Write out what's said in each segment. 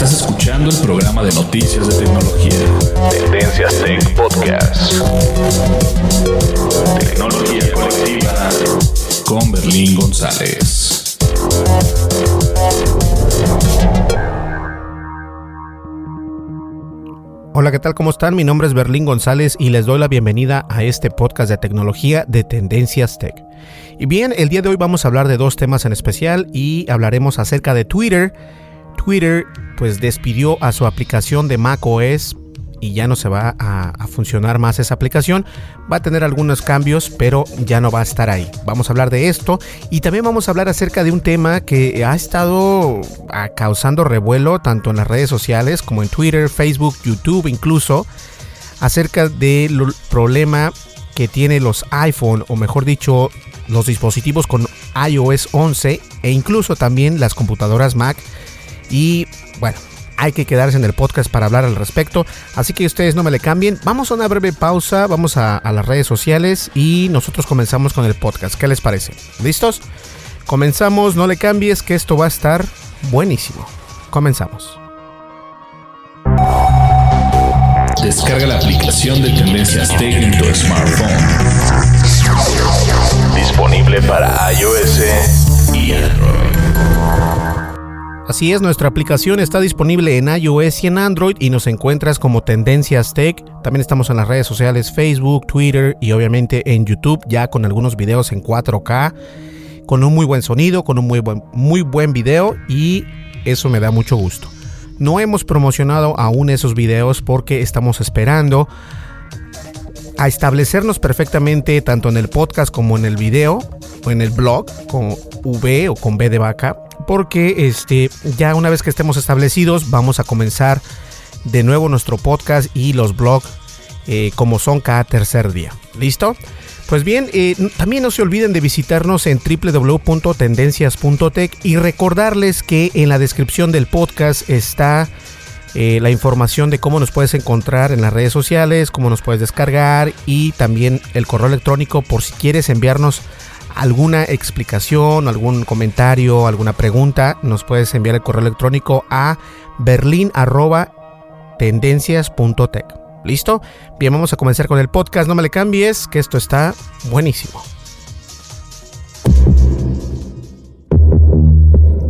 Estás escuchando el programa de noticias de tecnología. Tendencias Tech Podcast. Tecnología colectiva con Berlín González. Hola, ¿qué tal? ¿Cómo están? Mi nombre es Berlín González y les doy la bienvenida a este podcast de tecnología de Tendencias Tech. Y bien, el día de hoy vamos a hablar de dos temas en especial y hablaremos acerca de Twitter. Twitter pues despidió a su aplicación de macOS y ya no se va a, funcionar más esa aplicación. Va a tener algunos cambios, pero ya no va a estar ahí. Vamos a hablar de esto y también vamos a hablar acerca de un tema que ha estado ah, causando revuelo tanto en las redes sociales como en Twitter, Facebook, YouTube incluso, acerca del problema que tiene los iPhone o mejor dicho los dispositivos con iOS 11 e incluso también las computadoras Mac. Y bueno, hay que quedarse en el podcast para hablar al respecto. Así que ustedes no me le cambien. Vamos a una breve pausa, vamos a, las redes sociales y nosotros comenzamos con el podcast. ¿Qué les parece? ¿Listos? Comenzamos, no le cambies que esto va a estar buenísimo. Comenzamos. Descarga la aplicación de Tendencias Tech en tu smartphone. Disponible para iOS y Android. Así es, nuestra aplicación está disponible en iOS y en Android y nos encuentras como Tendencias Tech. También estamos en las redes sociales Facebook, Twitter y obviamente en YouTube ya con algunos videos en 4K, con un muy buen sonido, con un muy buen, muy buen video y eso me da mucho gusto. No hemos promocionado aún esos videos porque estamos esperando a establecernos perfectamente tanto en el podcast como en el video o en el blog con V o con B de vaca porque este ya una vez que estemos establecidos vamos a comenzar de nuevo nuestro podcast y los blogs eh, como son cada tercer día. ¿Listo? Pues bien, eh, también no se olviden de visitarnos en www.tendencias.tech y recordarles que en la descripción del podcast está eh, la información de cómo nos puedes encontrar en las redes sociales, cómo nos puedes descargar y también el correo electrónico por si quieres enviarnos alguna explicación, algún comentario, alguna pregunta, nos puedes enviar el correo electrónico a berlin@tendencias.tech. ¿Listo? Bien, vamos a comenzar con el podcast. No me le cambies, que esto está buenísimo.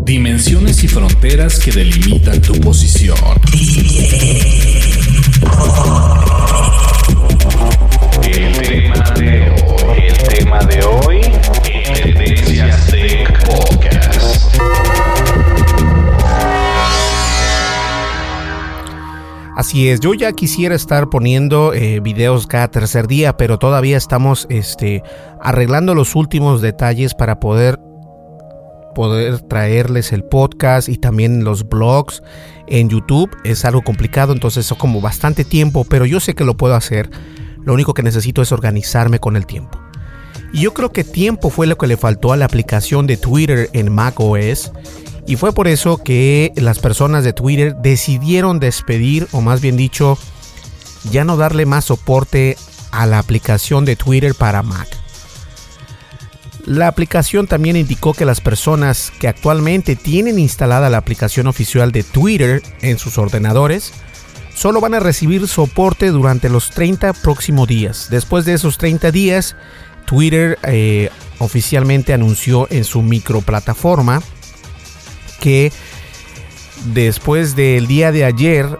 Dimensiones y fronteras que delimitan tu posición. El Así es, yo ya quisiera estar poniendo eh, videos cada tercer día, pero todavía estamos este, arreglando los últimos detalles para poder, poder traerles el podcast y también los blogs en YouTube. Es algo complicado, entonces eso como bastante tiempo, pero yo sé que lo puedo hacer. Lo único que necesito es organizarme con el tiempo. Y yo creo que tiempo fue lo que le faltó a la aplicación de Twitter en macOS. Y fue por eso que las personas de Twitter decidieron despedir, o más bien dicho, ya no darle más soporte a la aplicación de Twitter para Mac. La aplicación también indicó que las personas que actualmente tienen instalada la aplicación oficial de Twitter en sus ordenadores solo van a recibir soporte durante los 30 próximos días. Después de esos 30 días, Twitter eh, oficialmente anunció en su microplataforma que después del día de ayer,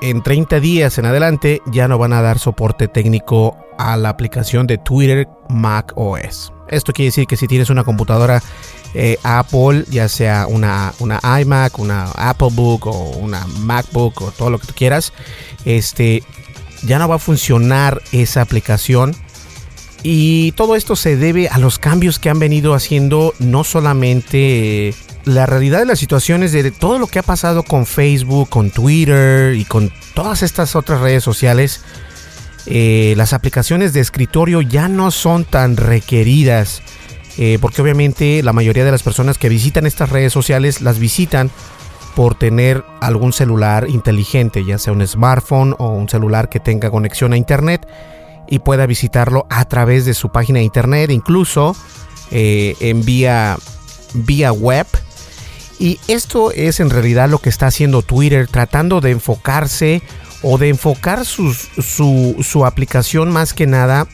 en 30 días en adelante, ya no van a dar soporte técnico a la aplicación de Twitter Mac OS. Esto quiere decir que si tienes una computadora eh, Apple, ya sea una, una iMac, una Apple Book o una MacBook o todo lo que tú quieras, este, ya no va a funcionar esa aplicación y todo esto se debe a los cambios que han venido haciendo no solamente la realidad de las situaciones de todo lo que ha pasado con Facebook, con Twitter y con todas estas otras redes sociales. Eh, las aplicaciones de escritorio ya no son tan requeridas. Eh, porque obviamente la mayoría de las personas que visitan estas redes sociales las visitan por tener algún celular inteligente, ya sea un smartphone o un celular que tenga conexión a internet y pueda visitarlo a través de su página de internet, incluso eh, en vía, vía web. Y esto es en realidad lo que está haciendo Twitter, tratando de enfocarse o de enfocar su, su, aplicación más que nada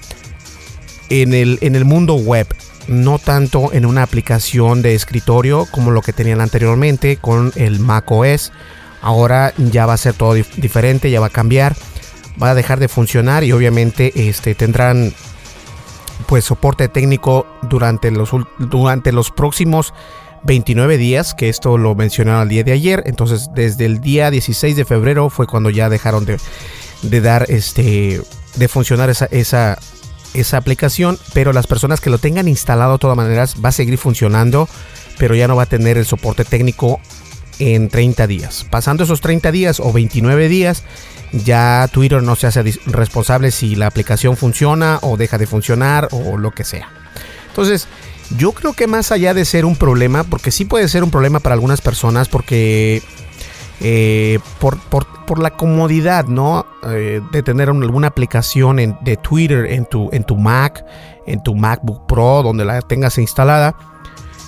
en el, en el mundo web, no tanto en una aplicación de escritorio como lo que tenían anteriormente con el macOS. Ahora ya va a ser todo diferente, ya va a cambiar va a dejar de funcionar y obviamente este, tendrán pues soporte técnico durante los, durante los próximos 29 días, que esto lo mencionaron el día de ayer, entonces desde el día 16 de febrero fue cuando ya dejaron de, de dar este de funcionar esa, esa, esa aplicación, pero las personas que lo tengan instalado de todas maneras va a seguir funcionando, pero ya no va a tener el soporte técnico en 30 días. Pasando esos 30 días o 29 días, ya Twitter no se hace responsable si la aplicación funciona o deja de funcionar o lo que sea. Entonces, yo creo que más allá de ser un problema, porque sí puede ser un problema para algunas personas, porque eh, por, la comodidad, ¿no? Eh, de tener alguna aplicación de Twitter en tu, en tu Mac, en tu MacBook Pro, donde la tengas instalada.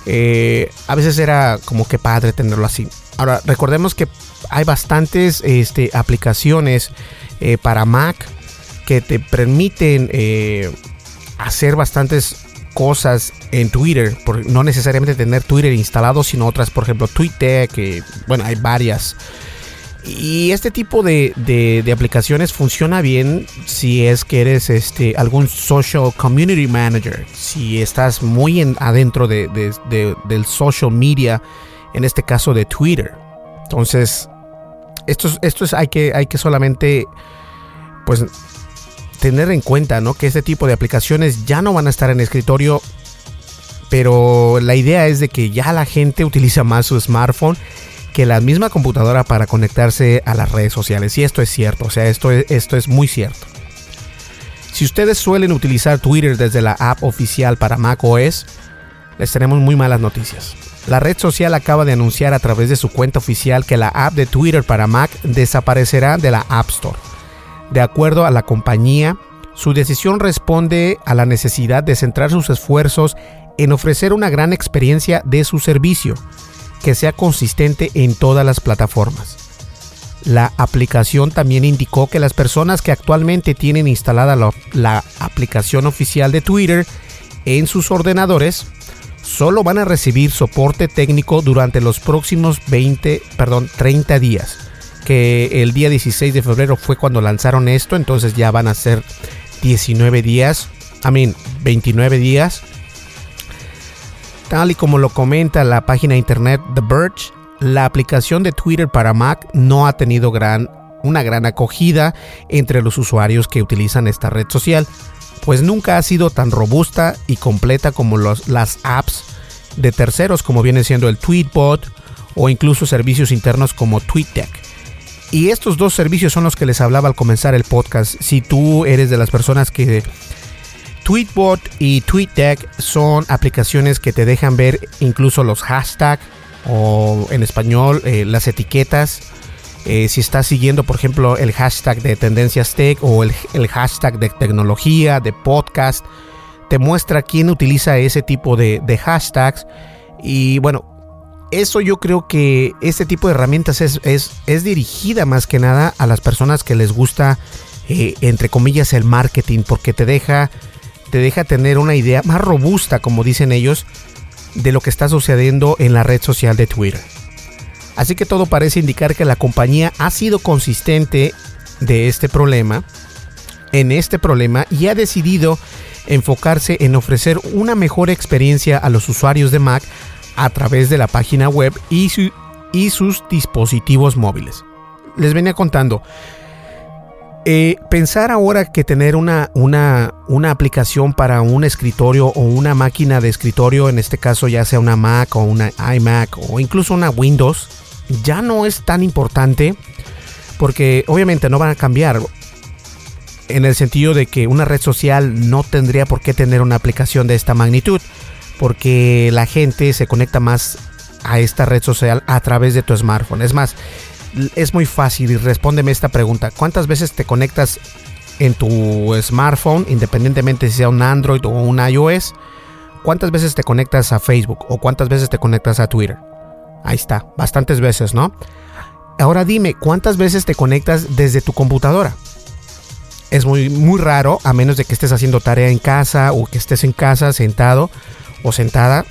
Eh, a veces era como que padre tenerlo así. Ahora, recordemos que hay bastantes este, aplicaciones para Mac que te permiten hacer bastantes cosas en Twitter, no necesariamente tener Twitter instalado, sino otras, por ejemplo, Twitter, que bueno, hay varias. Y este tipo de, aplicaciones funciona bien si es que eres este, algún social community manager, si estás muy adentro de, del social media, en este caso de Twitter. Entonces, esto, esto es, hay que, hay que solamente, pues, tener en cuenta, ¿no? Que este tipo de aplicaciones ya no van a estar en escritorio, pero la idea es de que ya la gente utiliza más su smartphone que la misma computadora para conectarse a las redes sociales. Y esto es cierto, o sea, esto es, esto es muy cierto. Si ustedes suelen utilizar Twitter desde la app oficial para macOS, les tenemos muy malas noticias. La red social acaba de anunciar a través de su cuenta oficial que la app de Twitter para Mac desaparecerá de la App Store. De acuerdo a la compañía, su decisión responde a la necesidad de centrar sus esfuerzos en ofrecer una gran experiencia de su servicio, que sea consistente en todas las plataformas. La aplicación también indicó que las personas que actualmente tienen instalada la, aplicación oficial de Twitter en sus ordenadores solo van a recibir soporte técnico durante los próximos 20, perdón, 30 días. Que el día 16 de febrero fue cuando lanzaron esto, entonces ya van a ser 19 días, I mean, 29 días. Tal y como lo comenta la página de internet The Verge, la aplicación de Twitter para Mac no ha tenido gran una gran acogida entre los usuarios que utilizan esta red social, pues nunca ha sido tan robusta y completa como las apps de terceros como viene siendo el Tweetbot o incluso servicios internos como TweetDeck. Y estos dos servicios son los que les hablaba al comenzar el podcast. Si tú eres de las personas que Tweetbot y TweetDeck son aplicaciones que te dejan ver incluso los hashtags o en español eh, las etiquetas. Eh, si estás siguiendo, por ejemplo, el hashtag de Tendencias Tech o el, hashtag de tecnología, de podcast, te muestra quién utiliza ese tipo de, hashtags. Y bueno, eso yo creo que este tipo de herramientas es, es, dirigida más que nada a las personas que les gusta, eh, entre comillas, el marketing, porque te deja, te deja tener una idea más robusta, como dicen ellos, de lo que está sucediendo en la red social de Twitter. Así que todo parece indicar que la compañía ha sido consistente de este problema, en este problema, y ha decidido enfocarse en ofrecer una mejor experiencia a los usuarios de Mac a través de la página web y, sus dispositivos móviles. Les venía contando, eh, pensar ahora que tener una, una, una, aplicación para un escritorio o una máquina de escritorio, en este caso ya sea una Mac o una iMac o incluso una Windows, ya no es tan importante porque obviamente no van a cambiar en el sentido de que una red social no tendría por qué tener una aplicación de esta magnitud porque la gente se conecta más a esta red social a través de tu smartphone. Es más, es muy fácil y respóndeme esta pregunta. ¿Cuántas veces te conectas en tu smartphone, independientemente si sea un Android o un iOS? ¿Cuántas veces te conectas a Facebook o cuántas veces te conectas a Twitter? Ahí está, bastantes veces, ¿no? Ahora dime, ¿cuántas veces te conectas desde tu computadora? Es muy, muy raro, a menos de que estés haciendo tarea en casa o que estés en casa sentado o sentada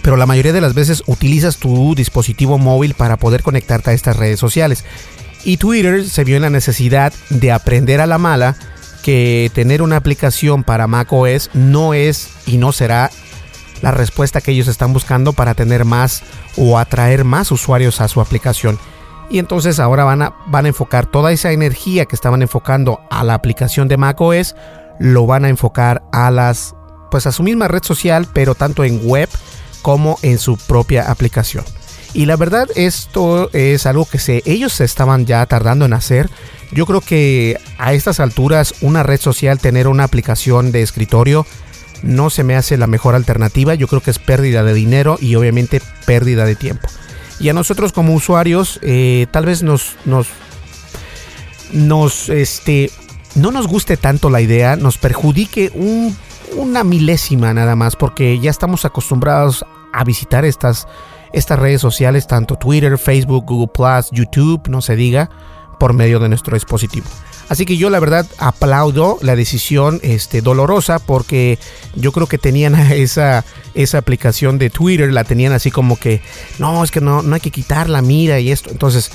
pero la mayoría de las veces utilizas tu dispositivo móvil para poder conectarte a estas redes sociales. Y Twitter se vio en la necesidad de aprender a la mala que tener una aplicación para macOS no es y no será la respuesta que ellos están buscando para tener más o atraer más usuarios a su aplicación. Y entonces ahora van a, van a enfocar toda esa energía que estaban enfocando a la aplicación de macOS, lo van a enfocar a las pues a su misma red social, pero tanto en web como en su propia aplicación. Y la verdad esto es algo que se, ellos se estaban ya tardando en hacer. Yo creo que a estas alturas una red social tener una aplicación de escritorio no se me hace la mejor alternativa. Yo creo que es pérdida de dinero y obviamente pérdida de tiempo. Y a nosotros como usuarios eh, tal vez nos, nos, nos, este, no nos guste tanto la idea, nos perjudique un una milésima nada más, porque ya estamos acostumbrados a visitar estas, estas redes sociales, tanto Twitter, Facebook, Google YouTube, no se diga, por medio de nuestro dispositivo. Así que yo la verdad aplaudo la decisión este, dolorosa porque yo creo que tenían esa, esa aplicación de Twitter, la tenían así como que, no, es que no, no hay que quitarla, mira y esto. Entonces,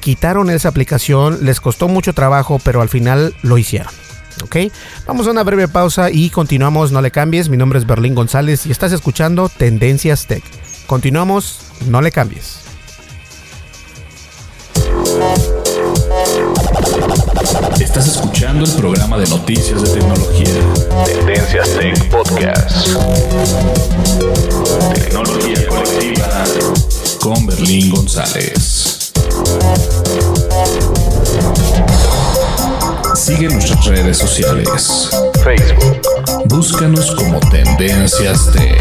quitaron esa aplicación, les costó mucho trabajo, pero al final lo hicieron. ¿Ok? Vamos a una breve pausa y continuamos, no le cambies, mi nombre es Berlín González y estás escuchando Tendencias Tech. Continuamos, no le cambies. Estás escuchando el programa de noticias de tecnología. Tendencias Tech Podcast. Tecnología colectiva con Berlín González. Sigue nuestras redes sociales. Facebook. Búscanos como Tendencias Tech.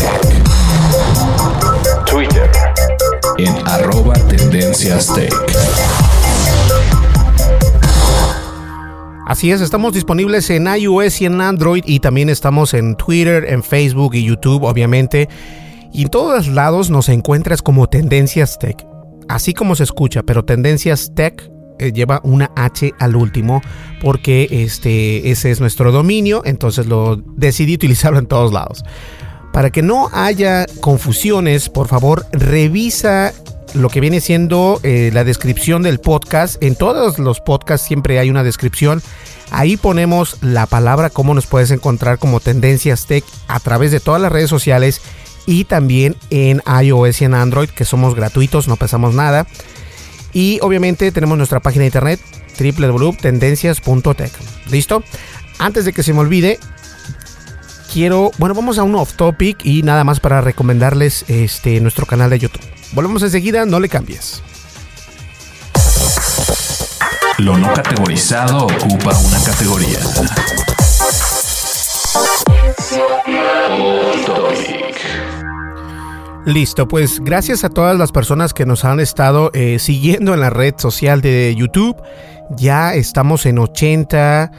Twitter. En arroba Tendencias Tech. Así es, estamos disponibles en iOS y en Android y también estamos en Twitter, en Facebook y YouTube, obviamente. Y en todos lados nos encuentras como Tendencias Tech. Así como se escucha, pero Tendencias Tech lleva una H al último porque este, ese es nuestro dominio, entonces lo decidí utilizarlo en todos lados. Para que no haya confusiones, por favor, revisa lo que viene siendo eh, la descripción del podcast. En todos los podcasts siempre hay una descripción. Ahí ponemos la palabra cómo nos puedes encontrar como Tendencias Tech a través de todas las redes sociales y también en iOS y en Android, que somos gratuitos, no pesamos nada. Y obviamente tenemos nuestra página de internet www.tendencias.tech. ¿Listo? Antes de que se me olvide, quiero, bueno, vamos a un off topic y nada más para recomendarles este nuestro canal de YouTube. Volvemos enseguida, no le cambies. Lo no categorizado ocupa una categoría. Listo, pues gracias a todas las personas que nos han estado eh, siguiendo en la red social de YouTube. Ya estamos en 80,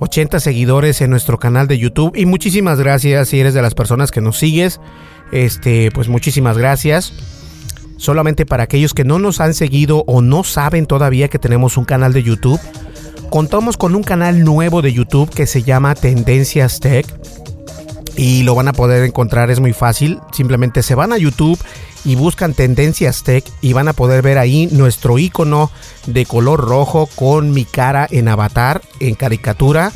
80 seguidores en nuestro canal de YouTube y muchísimas gracias si eres de las personas que nos sigues. Este, pues muchísimas gracias. Solamente para aquellos que no nos han seguido o no saben todavía que tenemos un canal de YouTube, contamos con un canal nuevo de YouTube que se llama Tendencias Tech y lo van a poder encontrar, es muy fácil. Simplemente se van a YouTube y buscan Tendencias Tech y van a poder ver ahí nuestro icono de color rojo con mi cara en avatar, en caricatura.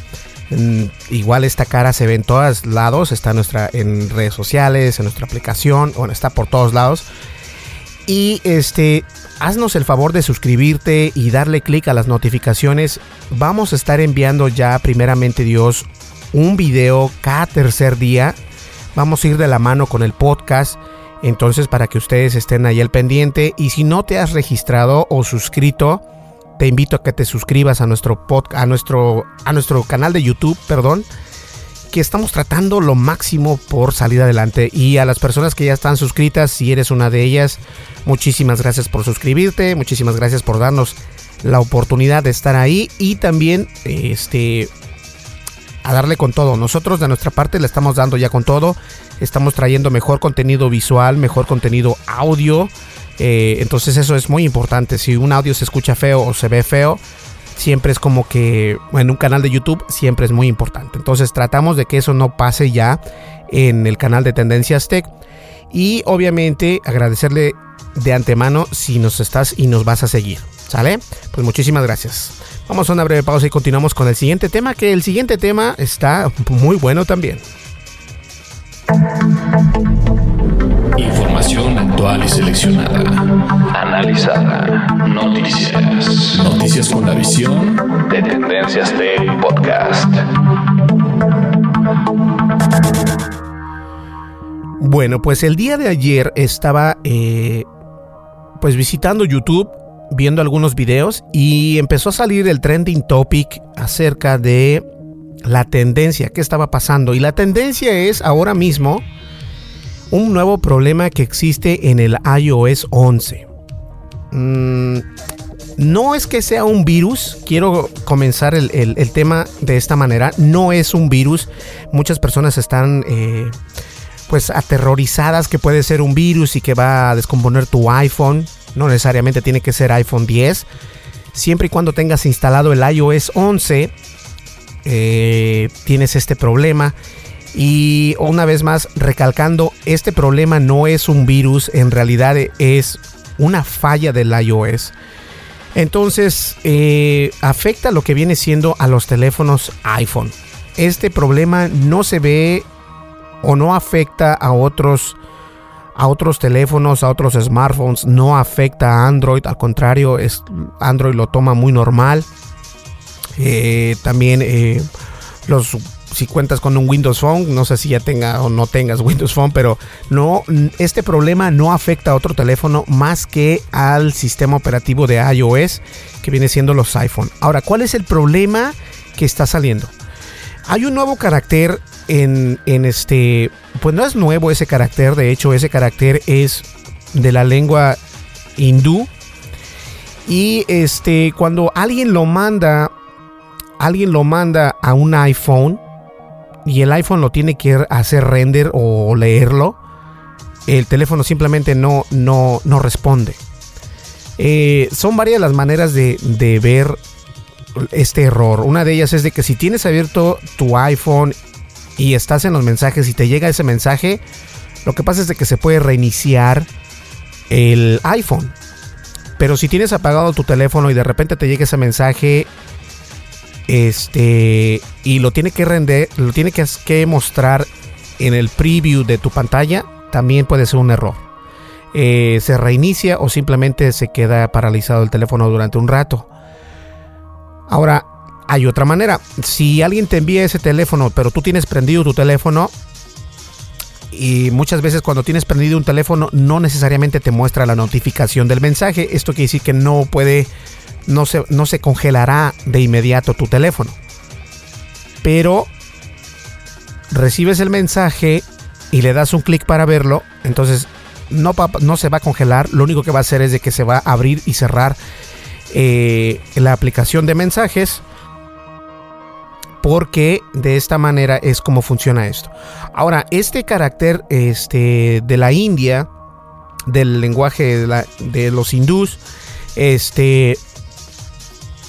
Mm, igual esta cara se ve en todos lados, está en, nuestra, en redes sociales, en nuestra aplicación, bueno, está por todos lados. Y este, haznos el favor de suscribirte y darle clic a las notificaciones. Vamos a estar enviando ya primeramente Dios un video cada tercer día. Vamos a ir de la mano con el podcast. Entonces para que ustedes estén ahí al pendiente. Y si no te has registrado o suscrito, te invito a que te suscribas a nuestro podcast, a nuestro, a nuestro canal de YouTube, perdón. Que estamos tratando lo máximo por salir adelante. Y a las personas que ya están suscritas, si eres una de ellas, muchísimas gracias por suscribirte. Muchísimas gracias por darnos la oportunidad de estar ahí. Y también, este, a darle con todo. Nosotros de nuestra parte le estamos dando ya con todo. Estamos trayendo mejor contenido visual, mejor contenido audio. Eh, entonces eso es muy importante. Si un audio se escucha feo o se ve feo, siempre es como que en un canal de YouTube siempre es muy importante. Entonces tratamos de que eso no pase ya en el canal de Tendencias Tech. Y obviamente agradecerle de antemano si nos estás y nos vas a seguir. ¿Sale? Pues muchísimas gracias. Vamos a una breve pausa y continuamos con el siguiente tema, que el siguiente tema está muy bueno también. Información actual y seleccionada. Analizada. Noticias. Noticias con la visión de Tendencias Tech Podcast. Bueno, pues el día de ayer estaba eh, pues visitando YouTube viendo algunos videos y empezó a salir el trending topic acerca de la tendencia, qué estaba pasando. Y la tendencia es ahora mismo un nuevo problema que existe en el iOS 11. Mm, no es que sea un virus, quiero comenzar el, tema de esta manera, no es un virus, muchas personas están eh, pues aterrorizadas que puede ser un virus y que va a descomponer tu iPhone, no necesariamente tiene que ser iPhone 10. Siempre y cuando tengas instalado el iOS 11, eh, tienes este problema. Y una vez más, recalcando, este problema no es un virus, en realidad es una falla del iOS. Entonces, eh, afecta lo que viene siendo a los teléfonos iPhone. Este problema no se ve o no afecta a otros a otros teléfonos, a otros smartphones, no afecta a Android, al contrario, es, Android lo toma muy normal. Eh, también eh, los si cuentas con un Windows Phone, no sé si ya tenga o no tengas Windows Phone, pero no este problema no afecta a otro teléfono más que al sistema operativo de iOS que viene siendo los iPhone. Ahora, ¿cuál es el problema que está saliendo? Hay un nuevo carácter en, este, pues no es nuevo ese carácter, de hecho ese carácter es de la lengua hindú. Y este, cuando alguien lo manda, alguien lo manda a un iPhone y el iPhone lo tiene que hacer render o leerlo, el teléfono simplemente no, no, no responde. Eh, son varias las maneras de, de ver este error. Una de ellas es de que si tienes abierto tu iPhone y estás en los mensajes y te llega ese mensaje, lo que pasa es de que se puede reiniciar el iPhone. Pero si tienes apagado tu teléfono y de repente te llega ese mensaje, este, y lo tiene que render, lo tiene que, mostrar en el preview de tu pantalla, también puede ser un error. eh, se reinicia o simplemente se queda paralizado el teléfono durante un rato. Ahora, hay otra manera. Si alguien te envía ese teléfono, pero tú tienes prendido tu teléfono, y muchas veces cuando tienes prendido un teléfono no necesariamente te muestra la notificación del mensaje. Esto quiere decir que no puede, no se, no se congelará de inmediato tu teléfono. Pero recibes el mensaje y le das un clic para verlo, entonces no, no se va a congelar. Lo único que va a hacer es de que se va a abrir y cerrar eh, la aplicación de mensajes porque de esta manera es como funciona esto. Ahora, este carácter este, de la India, del lenguaje de, los hindús, este,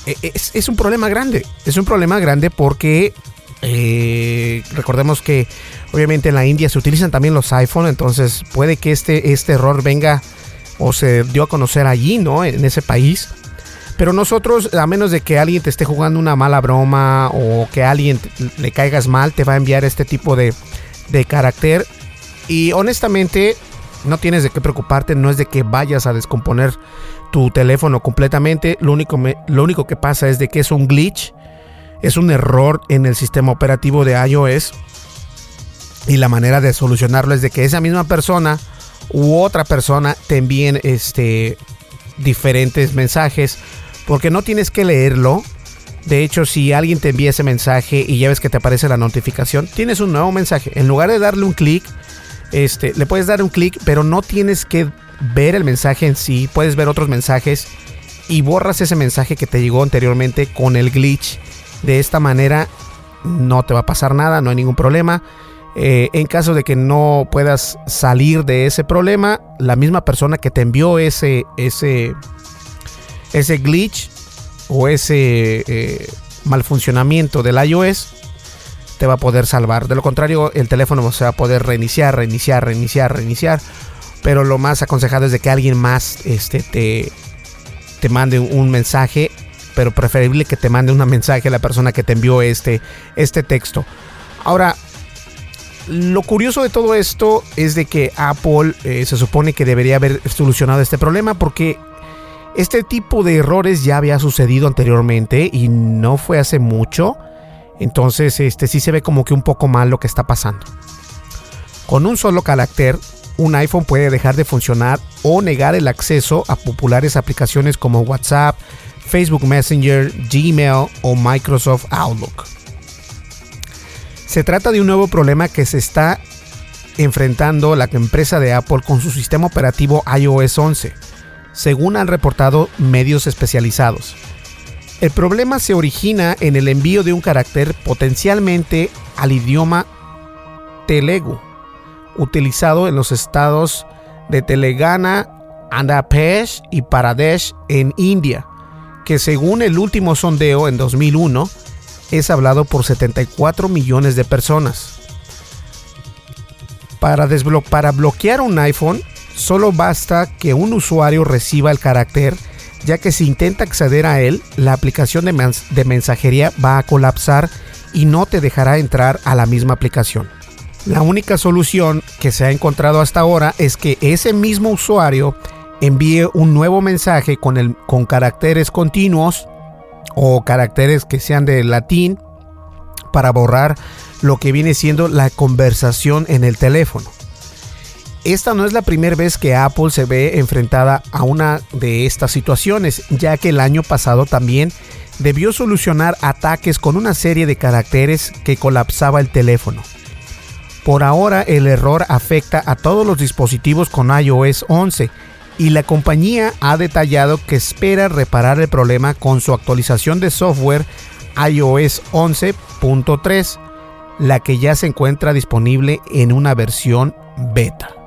e, es, un problema grande. Es un problema grande porque eh, recordemos que obviamente en la India se utilizan también los iPhone, entonces puede que este, este error venga o se dio a conocer allí, ¿no? En ese país. Pero nosotros, a menos de que alguien te esté jugando una mala broma o que a alguien le caigas mal, te va a enviar este tipo de, de carácter. Y honestamente, no tienes de qué preocuparte, no es de que vayas a descomponer tu teléfono completamente. Lo único, lo único que pasa es de que es un glitch, es un error en el sistema operativo de iOS. Y la manera de solucionarlo es de que esa misma persona u otra persona te envíen este, diferentes mensajes porque no tienes que leerlo. De hecho, si alguien te envía ese mensaje y ya ves que te aparece la notificación, tienes un nuevo mensaje. En lugar de darle un clic, este, le puedes dar un clic, pero no tienes que ver el mensaje en sí. Puedes ver otros mensajes y borras ese mensaje que te llegó anteriormente con el glitch. De esta manera no te va a pasar nada, no hay ningún problema. Eh, en caso de que no puedas salir de ese problema, la misma persona que te envió ese, ese ese glitch o ese eh, mal funcionamiento del iOS te va a poder salvar. De lo contrario, el teléfono se va a poder reiniciar, reiniciar, reiniciar, reiniciar. Pero lo más aconsejado es de que alguien más este, te, te mande un mensaje. Pero preferible que te mande un mensaje a la persona que te envió este, este texto. Ahora, lo curioso de todo esto es de que Apple eh, se supone que debería haber solucionado este problema porque este tipo de errores ya había sucedido anteriormente y no fue hace mucho. Entonces, este sí se ve como que un poco mal lo que está pasando. Con un solo carácter, un iPhone puede dejar de funcionar o negar el acceso a populares aplicaciones como WhatsApp, Facebook Messenger, Gmail o Microsoft Outlook. Se trata de un nuevo problema que se está enfrentando la empresa de Apple con su sistema operativo iOS 11 según han reportado medios especializados. El problema se origina en el envío de un carácter potencialmente al idioma Telugu, utilizado en los estados de Telangana, Andhra Pradesh y Pradesh en India, que según el último sondeo en 2001 es hablado por 74 millones de personas. Para, para bloquear un iPhone solo basta que un usuario reciba el carácter, ya que si intenta acceder a él, la aplicación de, mensajería va a colapsar y no te dejará entrar a la misma aplicación. La única solución que se ha encontrado hasta ahora es que ese mismo usuario envíe un nuevo mensaje con, caracteres continuos o caracteres que sean de latín para borrar lo que viene siendo la conversación en el teléfono. Esta no es la primera vez que Apple se ve enfrentada a una de estas situaciones, ya que el año pasado también debió solucionar ataques con una serie de caracteres que colapsaba el teléfono. Por ahora el error afecta a todos los dispositivos con iOS 11 y la compañía ha detallado que espera reparar el problema con su actualización de software iOS 11.3, la que ya se encuentra disponible en una versión beta.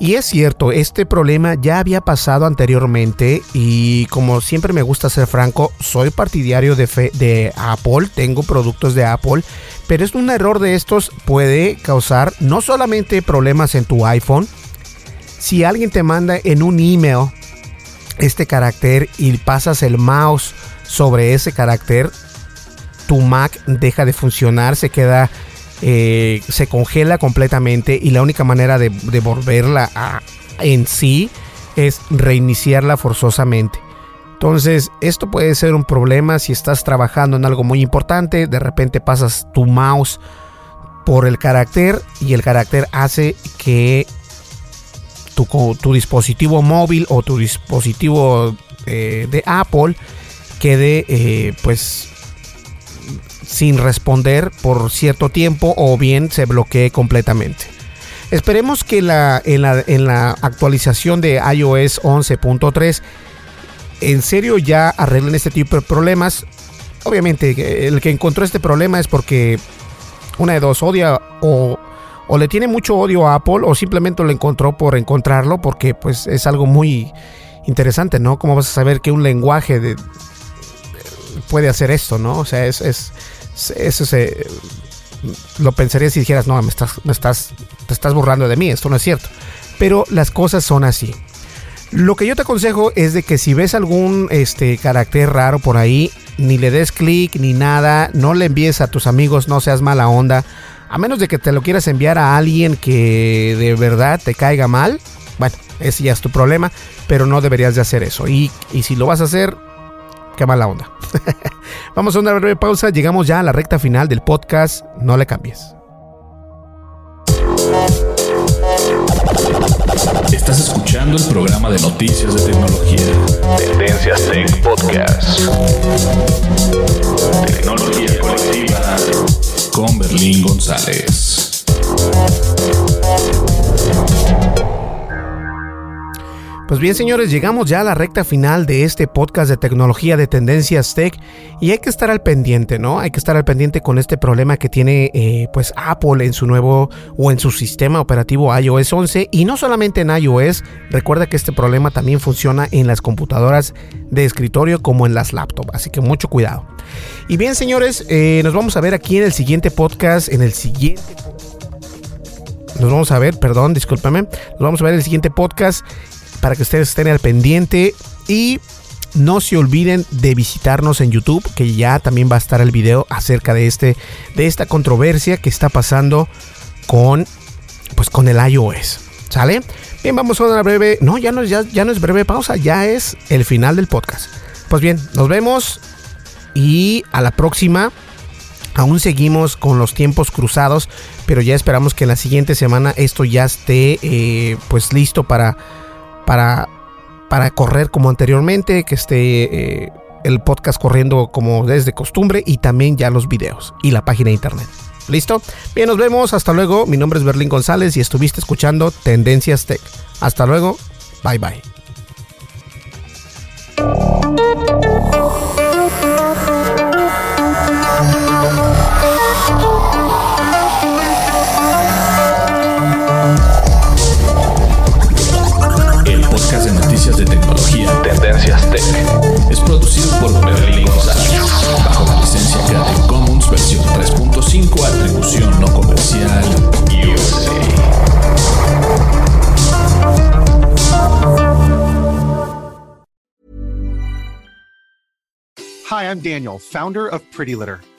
Y es cierto, este problema ya había pasado anteriormente y como siempre me gusta ser franco, soy partidario de, Apple, tengo productos de Apple, pero es un error de estos puede causar no solamente problemas en tu iPhone, si alguien te manda en un email este carácter y pasas el mouse sobre ese carácter, tu Mac deja de funcionar, se queda eh, se congela completamente y la única manera de, volverla a, en sí es reiniciarla forzosamente. Entonces, esto puede ser un problema si estás trabajando en algo muy importante, de repente pasas tu mouse por el carácter y el carácter hace que tu, tu dispositivo móvil o tu dispositivo eh, de Apple quede eh, pues sin responder por cierto tiempo o bien se bloquee completamente. Esperemos que la, en, la, en la actualización de iOS 11.3 en serio ya arreglen este tipo de problemas. Obviamente el que encontró este problema es porque una de dos odia o, o le tiene mucho odio a Apple o simplemente lo encontró por encontrarlo porque pues es algo muy interesante, ¿no? ¿Cómo vas a saber que un lenguaje de, puede hacer esto, ¿no? O sea, es, eso se, lo pensaría si dijeras, no, me estás, me estás, te estás burlando de mí, esto no es cierto. Pero las cosas son así. Lo que yo te aconsejo es de que si ves algún este, carácter raro por ahí, ni le des clic ni nada, no le envíes a tus amigos, no seas mala onda. A menos de que te lo quieras enviar a alguien que de verdad te caiga mal, bueno, ese ya es tu problema, pero no deberías de hacer eso. Y, y si lo vas a hacer, qué mala onda. Vamos a una breve pausa, llegamos ya a la recta final del podcast, no le cambies. Estás escuchando el programa de noticias de tecnología. Tendencias Tech Podcast. Tecnología colectiva con Berlín González. Pues bien, señores, llegamos ya a la recta final de este podcast de tecnología de Tendencias Tech y hay que estar al pendiente, ¿no? Hay que estar al pendiente con este problema que tiene eh, pues Apple en su nuevo o en su sistema operativo iOS 11 y no solamente en iOS, recuerda que este problema también funciona en las computadoras de escritorio como en las laptops, así que mucho cuidado. Y bien, señores, eh, nos vamos a ver aquí en el siguiente podcast, en el siguiente nos vamos a ver, perdón, discúlpame. Nos vamos a ver en el siguiente podcast para que ustedes estén al pendiente y no se olviden de visitarnos en YouTube, que ya también va a estar el video acerca de este de esta controversia que está pasando con pues con el iOS. ¿Sale? Bien, vamos a una breve, no, ya no ya, ya no es breve pausa, ya es el final del podcast. Pues bien, nos vemos y a la próxima. Aún seguimos con los tiempos cruzados, pero ya esperamos que en la siguiente semana esto ya esté eh, pues listo para para, para correr como anteriormente, que esté eh, el podcast corriendo como desde costumbre y también ya los videos y la página de internet. ¿Listo? Bien, nos vemos. Hasta luego. Mi nombre es Berlín González y estuviste escuchando Tendencias Tech. Hasta luego. Bye bye. De tecnología. Tendencias Tech. Es producido por Berlín González. Bajo la licencia Creative Commons versión 3.5, atribución no comercial. USA. Hi, I'm Daniel, founder of Pretty Litter.